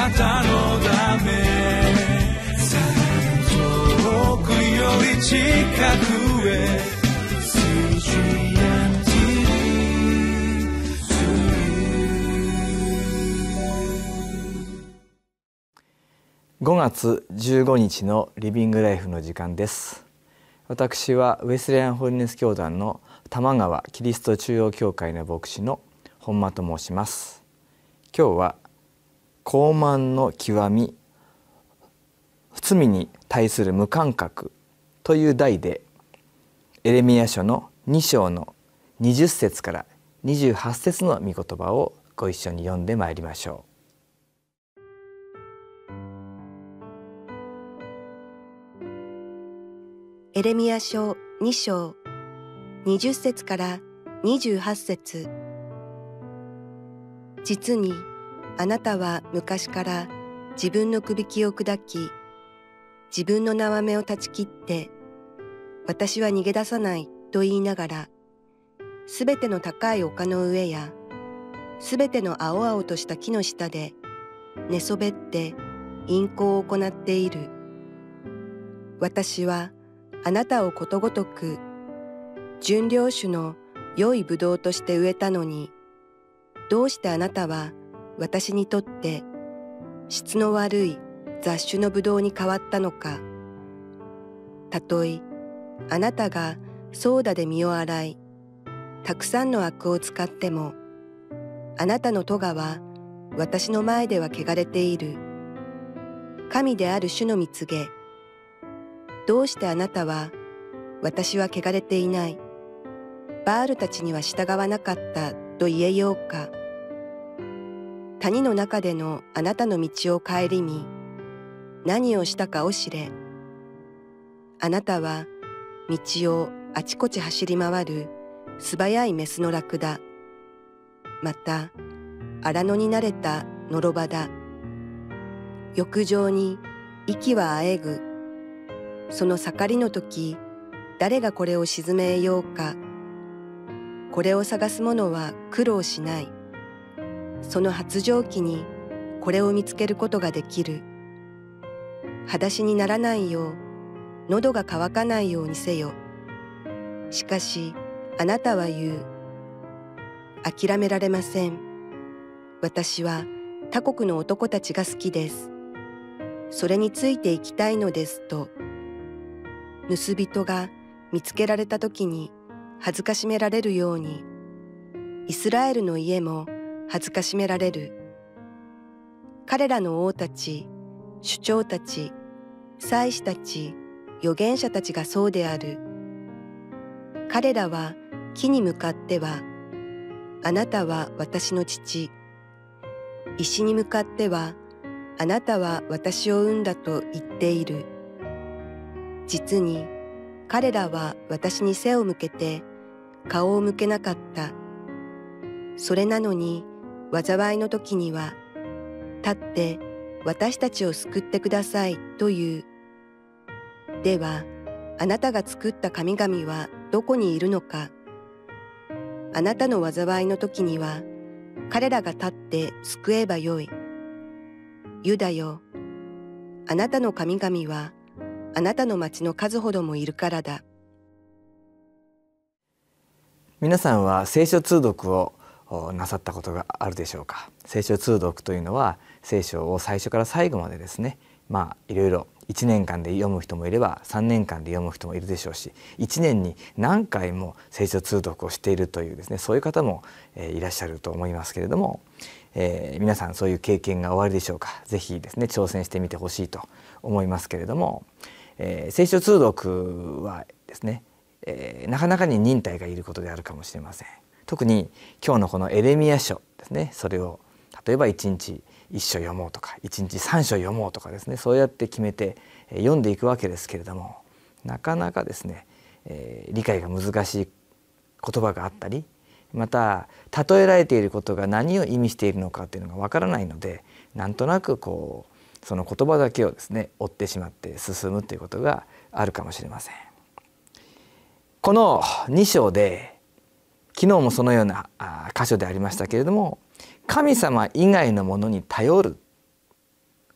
なたのため遠くより近くへ5月15日のリビングライフの時間です。私はウェスレアンホリネス教団の玉川キリスト中央教会の牧師の本間と申します。今日は高慢の極み罪に対する無感覚という題でエレミヤ書の2章の20節から28節の御言葉をご一緒に読んでまいりましょう。エレミヤ書2章20節から28節。実にあなたは昔から自分のくびきを砕き自分の縄目を断ち切って私は逃げ出さないと言いながらすべての高い丘の上やすべての青々とした木の下で寝そべって陰行を行っている。私はあなたをことごとく純良種の良いブドウとして植えたのにどうしてあなたは私にとって質の悪い雑種のブドウに変わったのか。たとえあなたがソーダで身を洗いたくさんのアクを使ってもあなたの咎は私の前では汚れている。神である主の蜜げどうしてあなたは私は汚れていない。バールたちには従わなかったと言えようか。谷の中でのあなたの道を顧み何をしたかを知れ。あなたは道をあちこち走り回る素早いメスのラクダ。また荒野に慣れたのろばだ。浴場に息はあえぐ。その盛りの時誰がこれを沈めようか。これを探す者は苦労しない。その発情期にこれを見つけることができる。裸足にならないよう喉が渇かないようにせよ。しかしあなたは言う。諦められません。私は他国の男たちが好きです。それについていきたいのですと。盗人が見つけられた時に恥ずかしめられるように。イスラエルの家も恥ずかしめられる。彼らの王たち首長たち祭司たち預言者たちがそうである。彼らは木に向かってはあなたは私の父。石に向かってはあなたは私を産んだと言っている。実に彼らは私に背を向けて顔を向けなかった。それなのに災いの時には立って私たちを救ってくださいという。ではあなたが作った神々はどこにいるのか。あなたの災いの時には彼らが立って救えばよい。ユダよ、あなたの神々はあなたの町の数ほどもいるからだ皆さんは聖書通読をなさったことがあるでしょうか聖書通読というのは聖書を最初から最後までですねまあいろいろ1年間で読む人もいれば3年間で読む人もいるでしょうし1年に何回も聖書通読をしているというですねそういう方も、えいらっしゃると思いますけれども、えー、皆さんそういう経験がおありでしょうか是非ですね挑戦してみてほしいと思いますけれども、えー、聖書通読はですね、えー、なかなかに忍耐がいることであるかもしれません。特に今日のこのエレミア書ですねそれを例えば1日1章読もうとか1日3章読もうとかですねそうやって決めて読んでいくわけですけれどもなかなかですね、えー、理解が難しい言葉があったりまた例えられていることが何を意味しているのかっていうのがわからないのでなんとなくこうその言葉だけをですね追ってしまって進むということがあるかもしれません。この2章で昨日もそのような箇所でありましたけれども神様以外のものに頼る。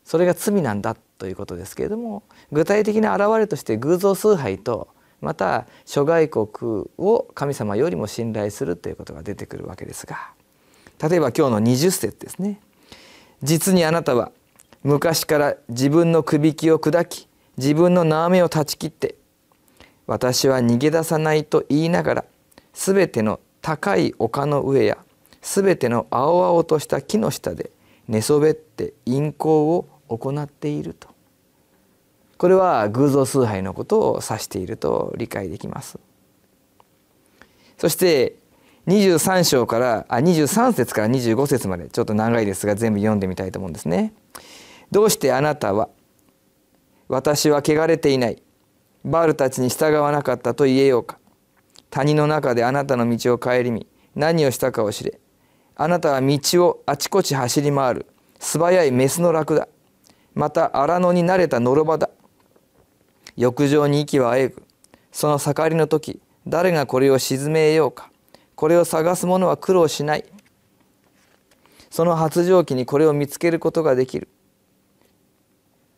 それが罪なんだということですけれども具体的な表れとして偶像崇拝とまた諸外国を神様よりも信頼するということが出てくるわけですが例えば今日の20節ですね。実にあなたは昔から自分のくびきを砕き自分の縄目を断ち切って私は逃げ出さないと言いながらすべての高い丘の上やすべての青々とした木の下で寝そべって陰行を行っていると。これは偶像崇拝のことを指していると理解できます。そして23章からあ23節から25節までちょっと長いですが全部読んでみたいと思うんですね。どうしてあなたは私は汚れていない。バールたちに従わなかったと言えようか。谷の中であなたの道を顧み何をしたかを知れ。あなたは道をあちこち走り回る。素早いメスの楽だ。また荒野に慣れたのろばだ。浴場に息はあえぐ。その盛りの時誰がこれを沈めようか。これを探す者は苦労しない。その発情期にこれを見つけることができる。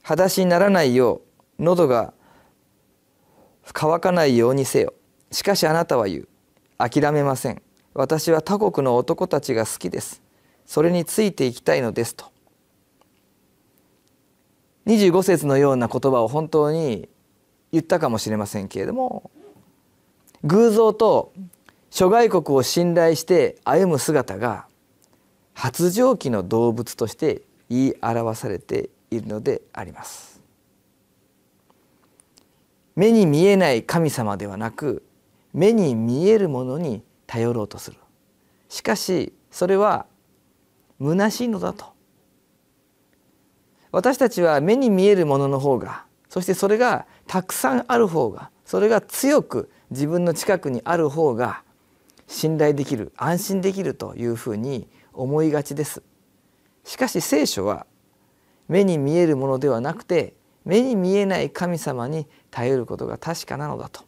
裸足にならないよう喉が乾かないようにせよ。しかしあなたは言う。諦めません。私は他国の男たちが好きです。それについていきたいのですと。25節のような言葉を本当に言ったかもしれませんけれども偶像と諸外国を信頼して歩む姿が発情期の動物として言い表されているのであります。目に見えない神様ではなく目に見えるものに頼ろうとする。しかしそれは虚しいのだと。私たちは目に見えるものの方がそしてそれがたくさんある方がそれが強く自分の近くにある方が信頼できる安心できるというふうに思いがちです。しかし聖書は目に見えるものではなくて目に見えない神様に頼ることが確かなのだと。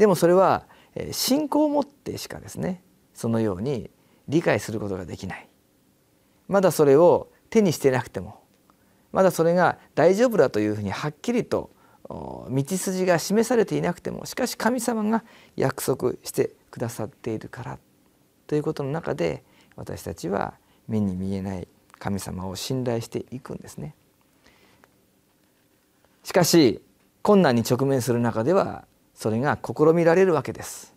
でもそれは信仰を持ってしかですねそのように理解することができないまだそれを手にしてなくてもまだそれが大丈夫だというふうにはっきりと道筋が示されていなくてもしかし神様が約束してくださっているからということの中で私たちは目に見えない神様を信頼していくんですね。しかし困難に直面する中ではそれが試みられるわけです。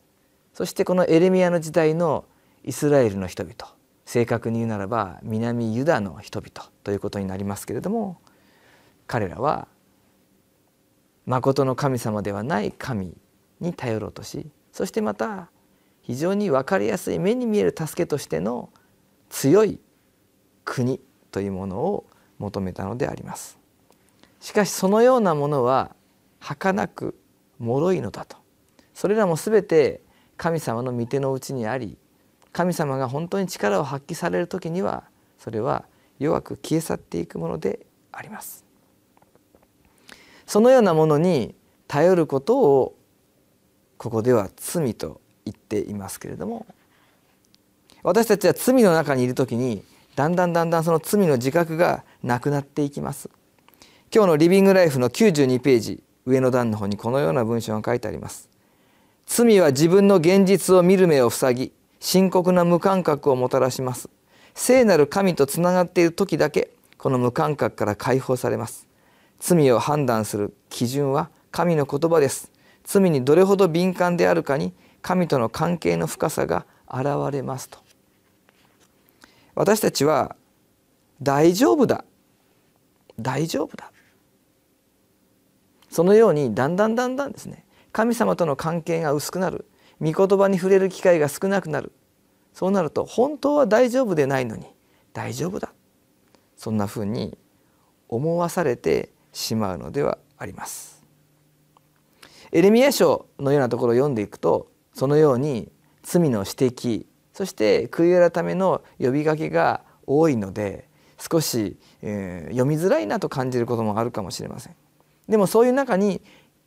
そしてこのエレミアの時代のイスラエルの人々正確に言うならば南ユダの人々ということになりますけれども彼らは誠の神様ではない神に頼ろうとしそしてまた非常に分かりやすい目に見える助けとしての強い国というものを求めたのでありますしかしそのようなものは儚く脆いのだと。それらも全て神様の御手のうちにあり神様が本当に力を発揮される時にはそれは弱く消え去っていくものであります。そのようなものに頼ることをここでは罪と言っていますけれども私たちは罪の中にいる時にだんだんだんだんその罪の自覚がなくなっていきます。今日のリビングライフの92ページ上の段の方にこのような文章が書いてあります。罪は自分の現実を見る目を塞ぎ深刻な無感覚をもたらします。聖なる神とつながっている時だけこの無感覚から解放されます。罪を判断する基準は神の言葉です。罪にどれほど敏感であるかに神との関係の深さが現れますと。私たちは大丈夫だ。大丈夫だ。そのようにだんだんだんだんですね神様との関係が薄くなる御言葉に触れる機会が少なくなるそうなると本当は大丈夫でないのに大丈夫だそんなふうに思わされてしまうのではあります。エレミア書のようなところを読んでいくとそのように罪の指摘そして悔い改めの呼びかけが多いので少し、えー、読みづらいなと感じることもあるかもしれません。でもそういう中に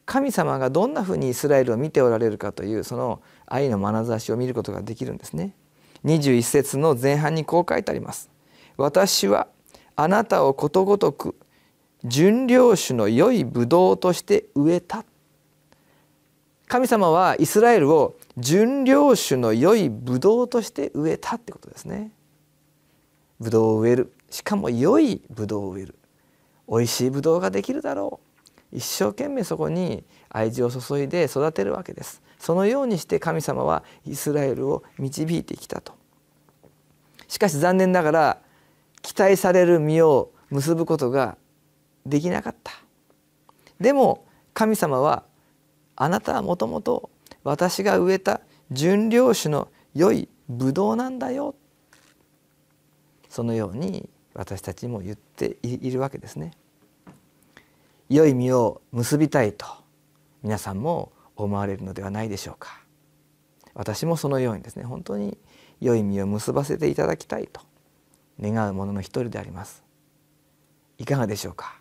神様がどんなふうにイスラエルを見ておられるかというその愛の眼差しを見ることができるんですね。21節の前半にこう書いてあります。私はあなたをことごとく純良種の良いブドウとして植えた。神様はイスラエルを純良種の良いブドウとして植えたってことですね。ブドウを植える。しかも良いブドウを植える。美味しいブドウができるだろう。一生懸命そこに愛情を注いで育てるわけです。そのようにして神様はイスラエルを導いてきたと。しかし残念ながら期待される実を結ぶことができなかった。でも神様はあなたはもともと私が植えた純良種の良いブドウなんだよ。そのように私たちも言っているわけですね。良い実を結びたいと皆さんも思われるのではないでしょうか。私もそのようにですね本当に良い実を結ばせていただきたいと願うものの一人であります。いかがでしょうか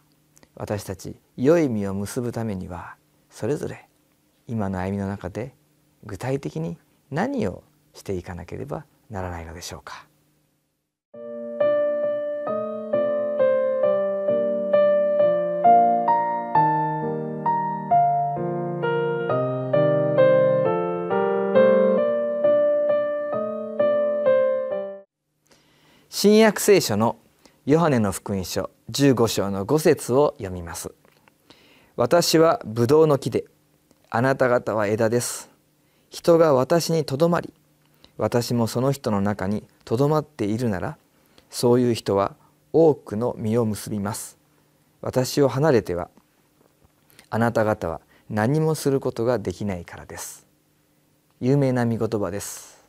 私たち良い実を結ぶためにはそれぞれ今の歩みの中で具体的に何をしていかなければならないのでしょうか。新約聖書のヨハネの福音書15章の5節を読みます。私はブドウの木であなた方は枝です。人が私にとどまり私もその人の中にとどまっているならそういう人は多くの実を結びます。私を離れてはあなた方は何もすることができないからです。有名な御言葉です。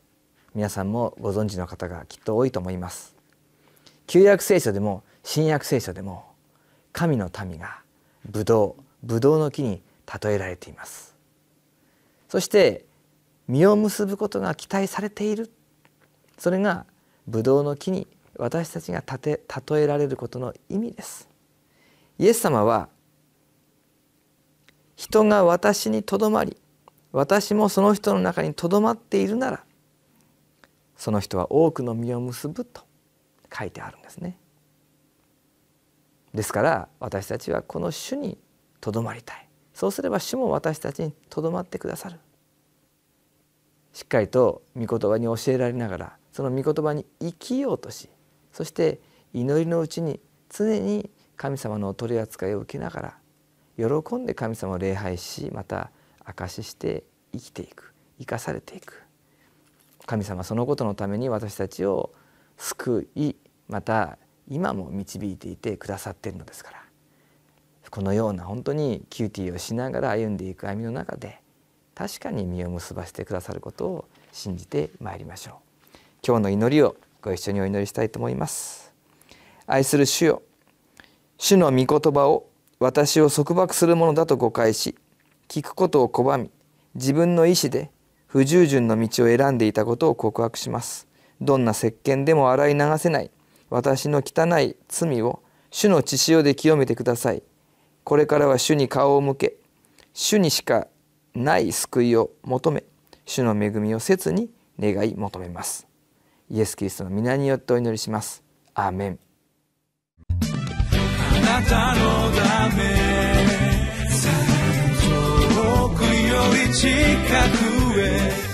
皆さんもご存知の方がきっと多いと思います。旧約聖書でも新約聖書でも神の民がブドウブドウの木に例えられています。そして実を結ぶことが期待されている。それがブドウの木に私たちが例えられることの意味です。イエス様は人が私にとどまり私もその人の中にとどまっているならその人は多くの実を結ぶと書いてあるんですね。ですから私たちはこの主にとどまりたい。そうすれば主も私たちにとどまってくださる。しっかりと御言葉に教えられながらその御言葉に生きようとしそして祈りのうちに常に神様の取り扱いを受けながら喜んで神様を礼拝しまた証しして生きていく。生かされていく。神様そのことのために私たちを救いまた今も導いていてくださっているのですから。このような本当に QT をしながら歩んでいく歩みの中で確かに実を結ばせてくださることを信じてまいりましょう。今日の祈りをご一緒にお祈りしたいと思います。愛する主よ主の御言葉を私を束縛するものだと誤解し聞くことを拒み自分の意志で不従順の道を選んでいたことを告白します。どんな石鹸でも洗い流せない。私の汚い罪を主の血潮で清めてください。これからは主に顔を向け主にしかない救いを求め主の恵みを切に願い求めます。イエス・キリストの皆によってお祈りします。アーメン。あなたのため遠くより近くへ